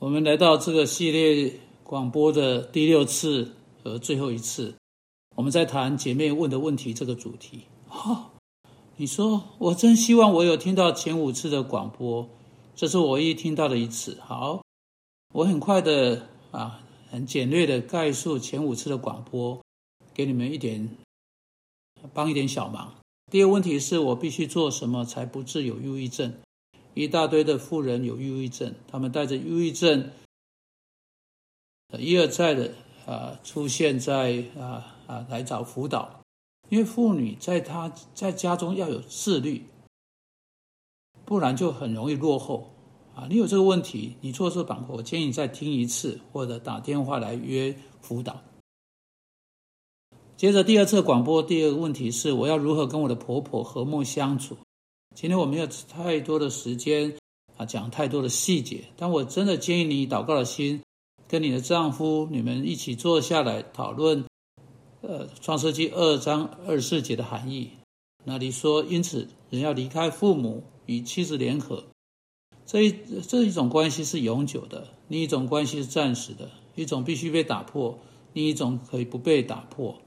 我们来到这个系列广播的第六次和最后一次，我们在谈姐妹问的问题这个主题。哈，你说我真希望我有听到前五次的广播，这是我一听到的一次。好，我很快的啊，很简略的概述前五次的广播，给你们一点帮一点小忙。第二个问题是我必须做什么才不致有忧郁症？一大堆的富人有忧郁症，他们带着忧郁症，一而再的啊出现在啊啊来找辅导，因为妇女在她在家中要有自律，不然就很容易落后啊。你有这个问题，你做这板块我建议你再听一次，或者打电话来约辅导。接着第二次广播，第二个问题是我要如何跟我的婆婆和睦相处。今天我没有太多的时间啊，讲太多的细节。但我真的建议你祷告的心，跟你的丈夫，你们一起坐下来讨论，呃，《创世纪》二章二十四节的含义。那里说，因此人要离开父母，与妻子联合。这一这一种关系是永久的，另一种关系是暂时的，一种必须被打破，另一种可以不被打破。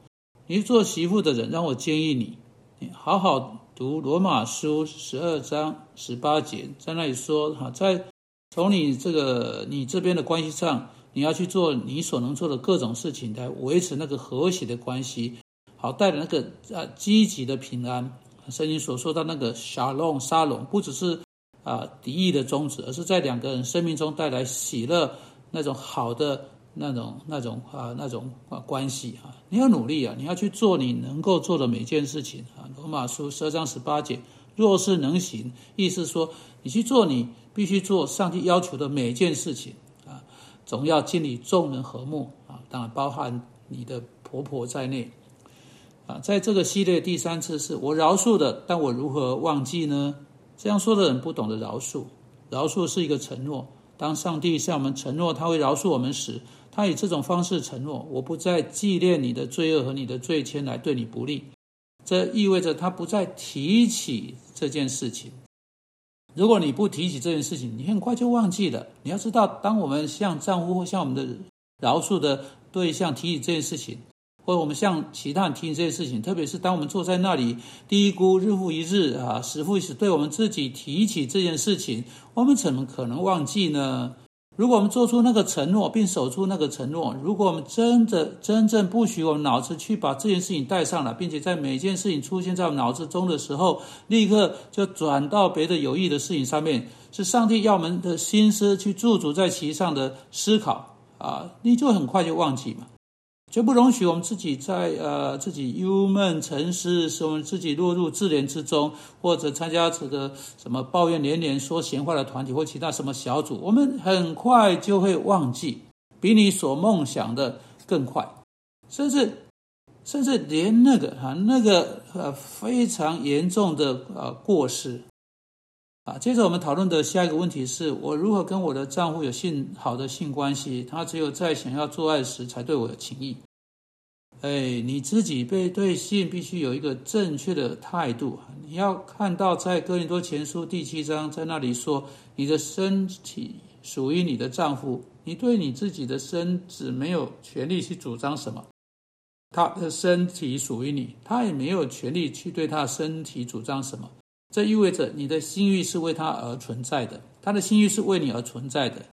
你做媳妇的人，让我建议你，你好好。读罗马书十二章十八节，在那里说哈，在从你这个你这边的关系上，你要去做你所能做的各种事情，来维持那个和谐的关系，好带着那个啊积极的平安。圣经所说的那个沙龙沙龙，不只是啊敌意的宗旨，而是在两个人生命中带来喜乐那种好的。那种、那种啊、那种啊关系啊，你要努力啊，你要去做你能够做的每件事情啊。罗马书十二章十八节，若是能行，意思说你去做你必须做上帝要求的每件事情啊，总要尽你众人和睦啊，当然包含你的婆婆在内啊。在这个系列第三次是我饶恕的，但我如何忘记呢？这样说的人不懂得饶恕，饶恕是一个承诺。当上帝向我们承诺他会饶恕我们时，他以这种方式承诺：我不再纪念你的罪恶和你的罪愆来对你不利。这意味着他不再提起这件事情。如果你不提起这件事情，你很快就忘记了。你要知道，当我们向丈夫或向我们的饶恕的对象提起这件事情，或者我们向其他人提起这件事情，特别是当我们坐在那里低估日复一日啊，时复一时对我们自己提起这件事情，我们怎么可能忘记呢？如果我们做出那个承诺，并守住那个承诺，如果我们真的真正不许我们脑子去把这件事情带上了，并且在每件事情出现在我们脑子中的时候，立刻就转到别的有益的事情上面，是上帝要我们的心思去驻足在其上的思考啊，你就很快就忘记嘛。绝不容许我们自己在呃自己忧闷沉思，使我们自己落入自怜之中，或者参加这个什么抱怨连连、说闲话的团体或其他什么小组，我们很快就会忘记，比你所梦想的更快，甚至甚至连那个啊那个呃非常严重的呃过失。啊，接着我们讨论的下一个问题是我如何跟我的丈夫有性好的性关系？他只有在想要做爱时才对我有情意。哎，你自己被对性必须有一个正确的态度。你要看到在哥林多前书第七章，在那里说，你的身体属于你的丈夫，你对你自己的身子没有权利去主张什么。他的身体属于你，他也没有权利去对他身体主张什么。这意味着你的心欲是为他而存在的，他的心欲是为你而存在的，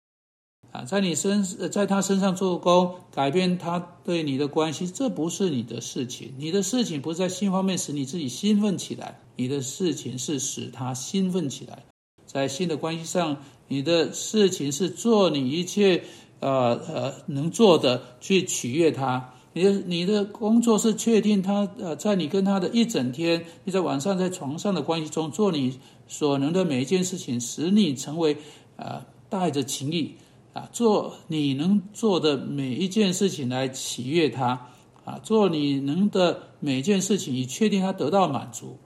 啊，在你身在他身上做工，改变他对你的关系，这不是你的事情。你的事情不是在性方面使你自己兴奋起来，你的事情是使他兴奋起来。在性的关系上，你的事情是做你一切呃呃能做的去取悦他。你的你的工作是确定他呃，在你跟他的一整天，你在晚上在床上的关系中做你所能的每一件事情，使你成为啊带着情意啊做你能做的每一件事情来喜悦他啊做你能的每一件事情以确定他得到满足。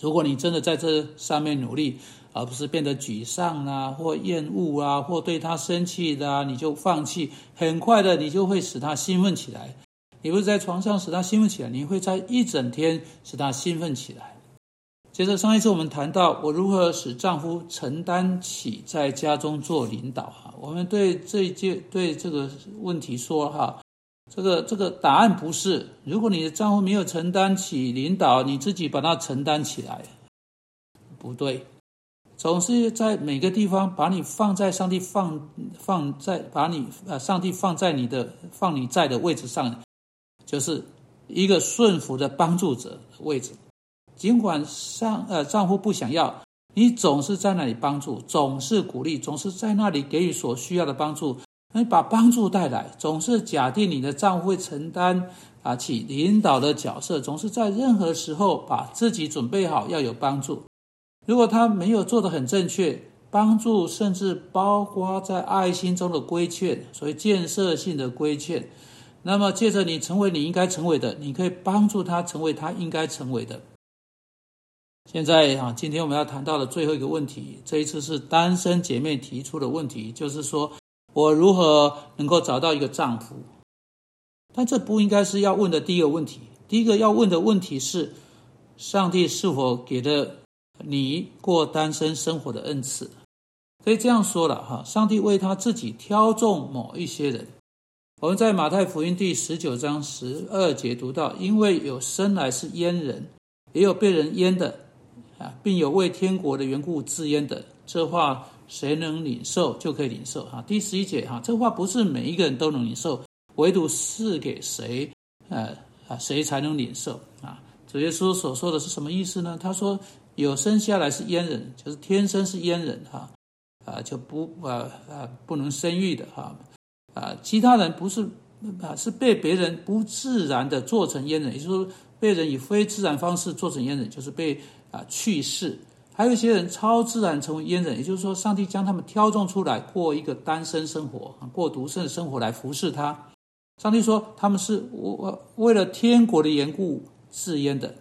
如果你真的在这上面努力。而不是变得沮丧啊，或厌恶啊，或对他生气的啊，你就放弃。很快的，你就会使他兴奋起来。你不是在床上使他兴奋起来，你会在一整天使他兴奋起来。接着上一次我们谈到我如何使丈夫承担起在家中做领导哈，我们对这一件对这个问题说哈，这个这个答案不是，如果你的丈夫没有承担起领导，你自己把它承担起来，不对，总是在每个地方把你放在上帝放放在把你呃上帝放在你的放你在的位置上，就是一个顺服的帮助者位置。尽管上呃丈夫不想要，你总是在那里帮助，总是鼓励，总是在那里给予所需要的帮助，你把帮助带来，总是假定你的丈夫会承担啊起领导的角色，总是在任何时候把自己准备好要有帮助。如果他没有做得很正确，帮助甚至包括在爱心中的规劝，所以建设性的规劝，那么借着你成为你应该成为的，你可以帮助他成为他应该成为的。现在啊，今天我们要谈到的最后一个问题，这一次是单身姐妹提出的问题，就是说我如何能够找到一个丈夫？但这不应该是要问的第一个问题。第一个要问的问题是：上帝是否给了你过单身生活的恩赐？可以这样说了哈，上帝为他自己挑中某一些人。我们在马太福音第十九章十二节读到：因为有生来是阉人，也有被人阉的。啊，并有为天国的缘故自焉的，这话谁能领受就可以领受哈。第十一节哈，这话不是每一个人都能领受，唯独是给谁，呃啊，谁才能领受啊？主耶稣所说的是什么意思呢？他说有生下来是阉人，就是天生是阉人哈，啊就不啊啊不能生育的哈，啊其他人不是啊是被别人不自然的做成阉人，也就是说被人以非自然方式做成阉人，就是被。啊，去世，还有一些人超自然成为阉人，也就是说，上帝将他们挑中出来过一个单身生活，过独身的生活来服侍他。上帝说他们是我为了天国的缘故自阉的。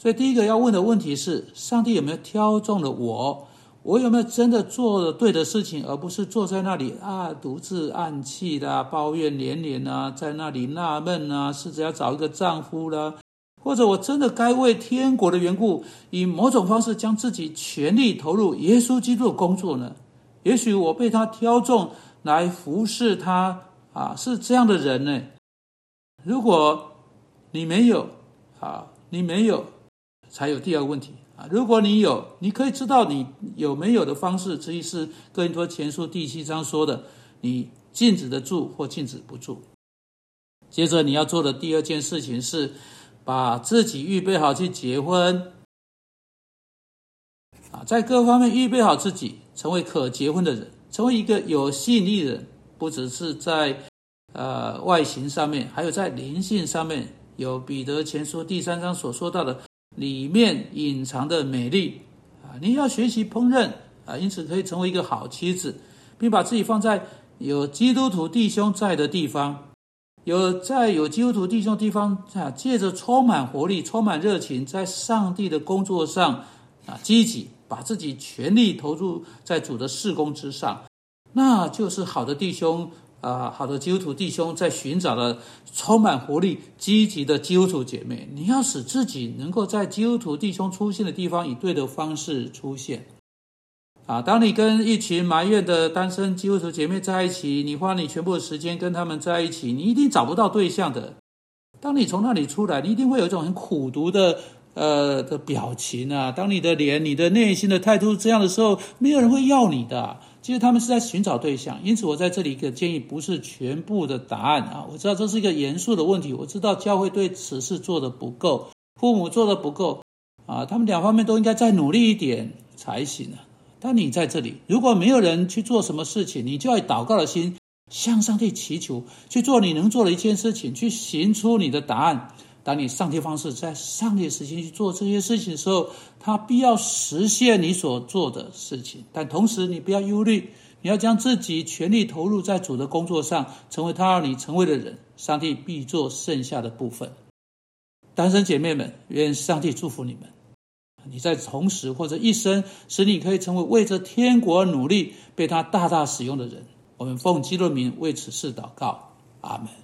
所以第一个要问的问题是：上帝有没有挑中了我？我有没有真的做了对的事情，而不是坐在那里啊，独自暗气的抱怨连连啊，在那里纳闷啊，试着要找一个丈夫了。或者我真的该为天国的缘故，以某种方式将自己全力投入耶稣基督的工作呢？也许我被他挑中来服侍他啊，是这样的人呢。如果你没有啊，你没有，才有第二个问题啊。如果你有，你可以知道你有没有的方式，这是哥林多前书第七章说的：你禁止得住或禁止不住。接着你要做的第二件事情是。把自己预备好去结婚，啊，在各方面预备好自己，成为可结婚的人，成为一个有吸引力的人，不只是在呃外形上面，还有在灵性上面，有彼得前书第三章所说到的里面隐藏的美丽啊，你要学习烹饪啊，因此可以成为一个好妻子，并把自己放在有基督徒弟兄在的地方。有在有基督徒弟兄地方啊，借着充满活力、充满热情，在上帝的工作上啊，积极把自己全力投入在主的事工之上，那就是好的弟兄啊，好的基督徒弟兄在寻找的充满活力、积极的基督徒姐妹。你要使自己能够在基督徒弟兄出现的地方，以对的方式出现。啊，当你跟一群埋怨的单身基督徒姐妹在一起，你花你全部的时间跟他们在一起，你一定找不到对象的。当你从那里出来，你一定会有一种很苦读的呃的表情啊。当你的脸、你的内心的态度这样的时候，没有人会要你的。其实他们是在寻找对象，因此我在这里一个建议，不是全部的答案啊。我知道这是一个严肃的问题，我知道教会对此事做的不够，父母做的不够啊，他们两方面都应该再努力一点才行啊。当你在这里，如果没有人去做什么事情，你就要祷告的心向上帝祈求，去做你能做的一件事情，去寻出你的答案。当你上帝方式在上帝的时间去做这些事情的时候，他必要实现你所做的事情。但同时，你不要忧虑，你要将自己全力投入在主的工作上，成为他让你成为的人。上帝必做剩下的部分。单身姐妹们，愿上帝祝福你们。你在同时或者一生，使你可以成为为着天国而努力、被他大大使用的人。我们奉基督名为此事祷告，阿门。